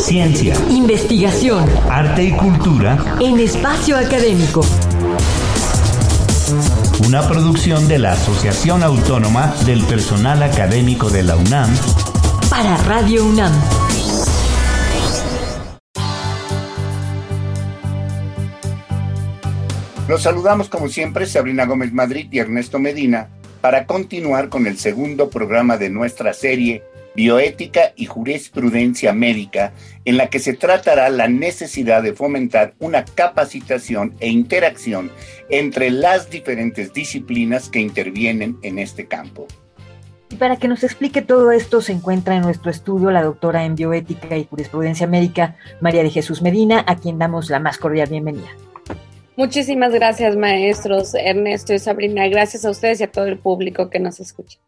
Ciencia, investigación, arte y cultura en espacio académico. Una producción de la Asociación Autónoma del Personal Académico de la UNAM para Radio UNAM. Los saludamos como siempre Sabrina Gómez Madrid y Ernesto Medina para continuar con el segundo programa de nuestra serie Bioética y Jurisprudencia Médica, en la que se tratará la necesidad de fomentar una capacitación e interacción entre las diferentes disciplinas que intervienen en este campo. Y para que nos explique todo esto, se encuentra en nuestro estudio la doctora en bioética y jurisprudencia médica, María de Jesús Medina, a quien damos la más cordial bienvenida. Muchísimas gracias, maestros Ernesto y Sabrina. Gracias a ustedes y a todo el público que nos escucha.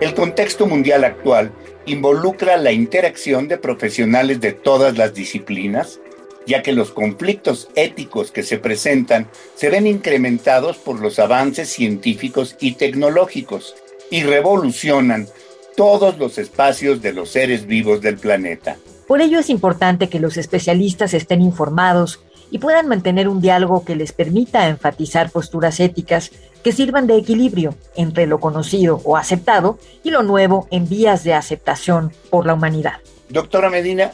El contexto mundial actual involucra la interacción de profesionales de todas las disciplinas, ya que los conflictos éticos que se presentan se ven incrementados por los avances científicos y tecnológicos y revolucionan todos los espacios de los seres vivos del planeta. Por ello es importante que los especialistas estén informados y puedan mantener un diálogo que les permita enfatizar posturas éticas que sirvan de equilibrio entre lo conocido o aceptado y lo nuevo en vías de aceptación por la humanidad. Doctora Medina,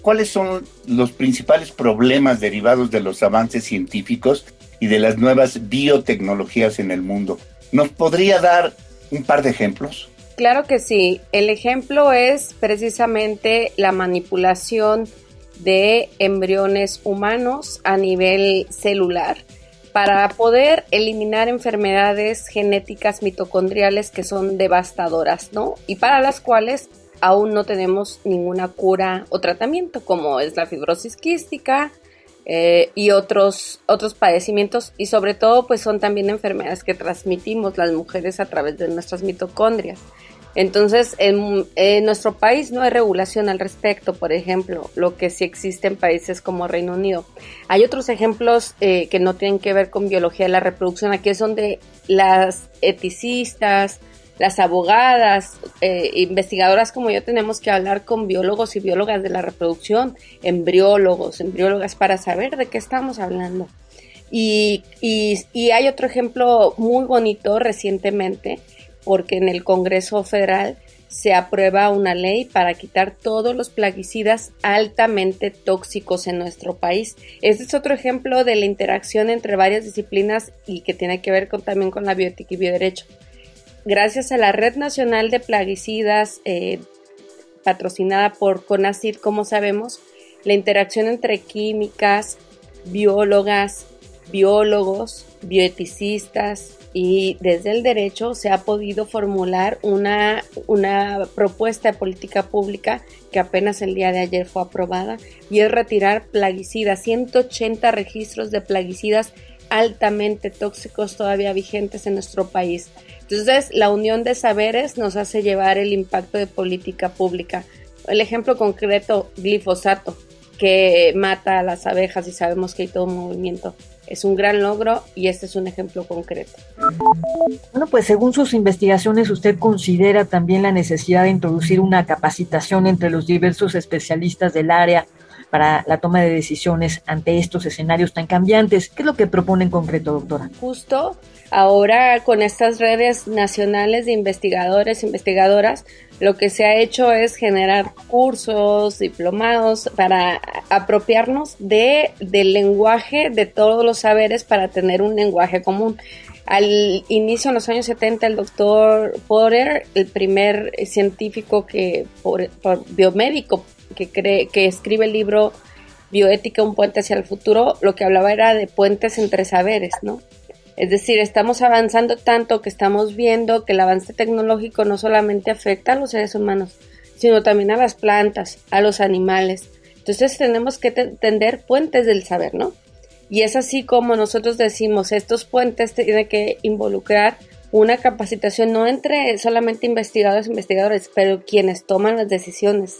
¿cuáles son los principales problemas derivados de los avances científicos y de las nuevas biotecnologías en el mundo? ¿Nos podría dar un par de ejemplos? Claro que sí. El ejemplo es precisamente la manipulación de embriones humanos a nivel celular para poder eliminar enfermedades genéticas mitocondriales que son devastadoras, ¿no? Y para las cuales aún no tenemos ninguna cura o tratamiento, como es la fibrosis quística eh, y otros, otros padecimientos, y sobre todo, pues son también enfermedades que transmitimos las mujeres a través de nuestras mitocondrias. Entonces, en, nuestro país no hay regulación al respecto, por ejemplo, lo que sí existe en países como Reino Unido. Hay otros ejemplos eh, que no tienen que ver con biología de la reproducción. Aquí es donde las eticistas, las abogadas, eh, investigadoras como yo tenemos que hablar con biólogos y biólogas de la reproducción, embriólogos, embriólogas, para saber de qué estamos hablando. y hay otro ejemplo muy bonito recientemente porque en el Congreso Federal se aprueba una ley para quitar todos los plaguicidas altamente tóxicos en nuestro país. Este es otro ejemplo de la interacción entre varias disciplinas y que tiene que ver con, también con la bioética y bioderecho. Gracias a la Red Nacional de Plaguicidas, eh, patrocinada por CONACYT, como sabemos, la interacción entre químicas, biólogas, biólogos, bioeticistas, y desde el derecho se ha podido formular una, una propuesta de política pública que apenas el día de ayer fue aprobada y es retirar plaguicidas, 180 registros de plaguicidas altamente tóxicos todavía vigentes en nuestro país. Entonces, la unión de saberes nos hace llevar el impacto de política pública. El ejemplo concreto, glifosato, que mata a las abejas y sabemos que hay todo un movimiento es un gran logro y este es un ejemplo concreto. Bueno, pues según sus investigaciones, usted considera también la necesidad de introducir una capacitación entre los diversos especialistas del área para la toma de decisiones ante estos escenarios tan cambiantes. ¿Qué es lo que propone en concreto, doctora? Justo ahora con estas redes nacionales de investigadores investigadoras, lo que se ha hecho es generar cursos, diplomados para apropiarnos de, del lenguaje de todos los saberes para tener un lenguaje común. Al inicio, en los años 70, el doctor Potter, el primer científico que, por, biomédico que, escribe el libro Bioética, un puente hacia el futuro, lo que hablaba era de puentes entre saberes, ¿no? Es decir, estamos avanzando tanto que estamos viendo que el avance tecnológico no solamente afecta a los seres humanos, sino también a las plantas, a los animales. Entonces tenemos que tender puentes del saber, ¿no? Y es así como nosotros decimos, estos puentes tienen que involucrar una capacitación no entre solamente investigadores e investigadores, pero quienes toman las decisiones.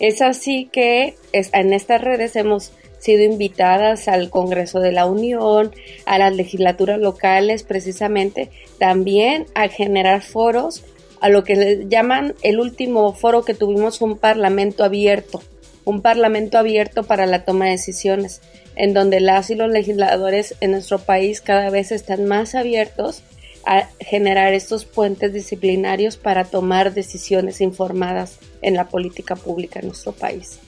Es así que en estas redes hemos sido invitadas al Congreso de la Unión, a las legislaturas locales precisamente, también a generar foros a lo que le llaman el último foro que tuvimos un parlamento abierto, un parlamento abierto para la toma de decisiones, en donde las y los legisladores en nuestro país cada vez están más abiertos a generar estos puentes disciplinarios para tomar decisiones informadas en la política pública en nuestro país.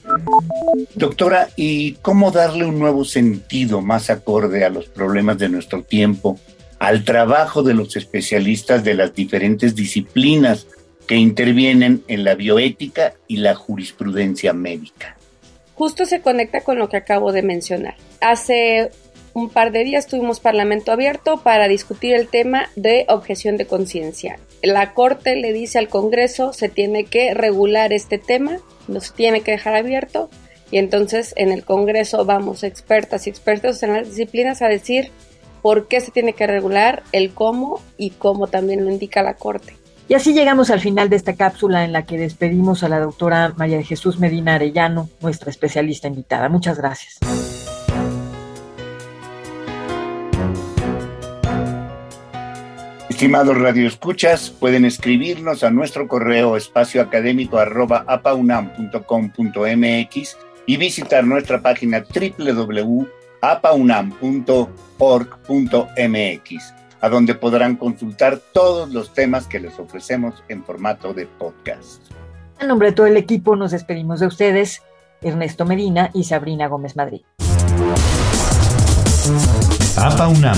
Doctora, ¿y cómo darle un nuevo sentido más acorde a los problemas de nuestro tiempo, al trabajo de los especialistas de las diferentes disciplinas que intervienen en la bioética y la jurisprudencia médica? Justo se conecta con lo que acabo de mencionar. Hace un par de días tuvimos Parlamento abierto para discutir el tema de objeción de conciencia. La Corte le dice al Congreso se tiene que regular este tema, nos tiene que dejar abierto y entonces en el Congreso vamos expertas y expertos en las disciplinas a decir por qué se tiene que regular, el cómo y cómo también lo indica la Corte. Y así llegamos al final de esta cápsula en la que despedimos a la doctora María de Jesús Medina Arellano, nuestra especialista invitada. Muchas gracias. Estimados radioescuchas, pueden escribirnos a nuestro correo espacioacadémico.apaunam.com.mx y visitar nuestra página www.apaunam.org.mx, a donde podrán consultar todos los temas que les ofrecemos en formato de podcast. En nombre de todo el equipo nos despedimos de ustedes, Ernesto Medina y Sabrina Gómez Madrid. APA UNAM,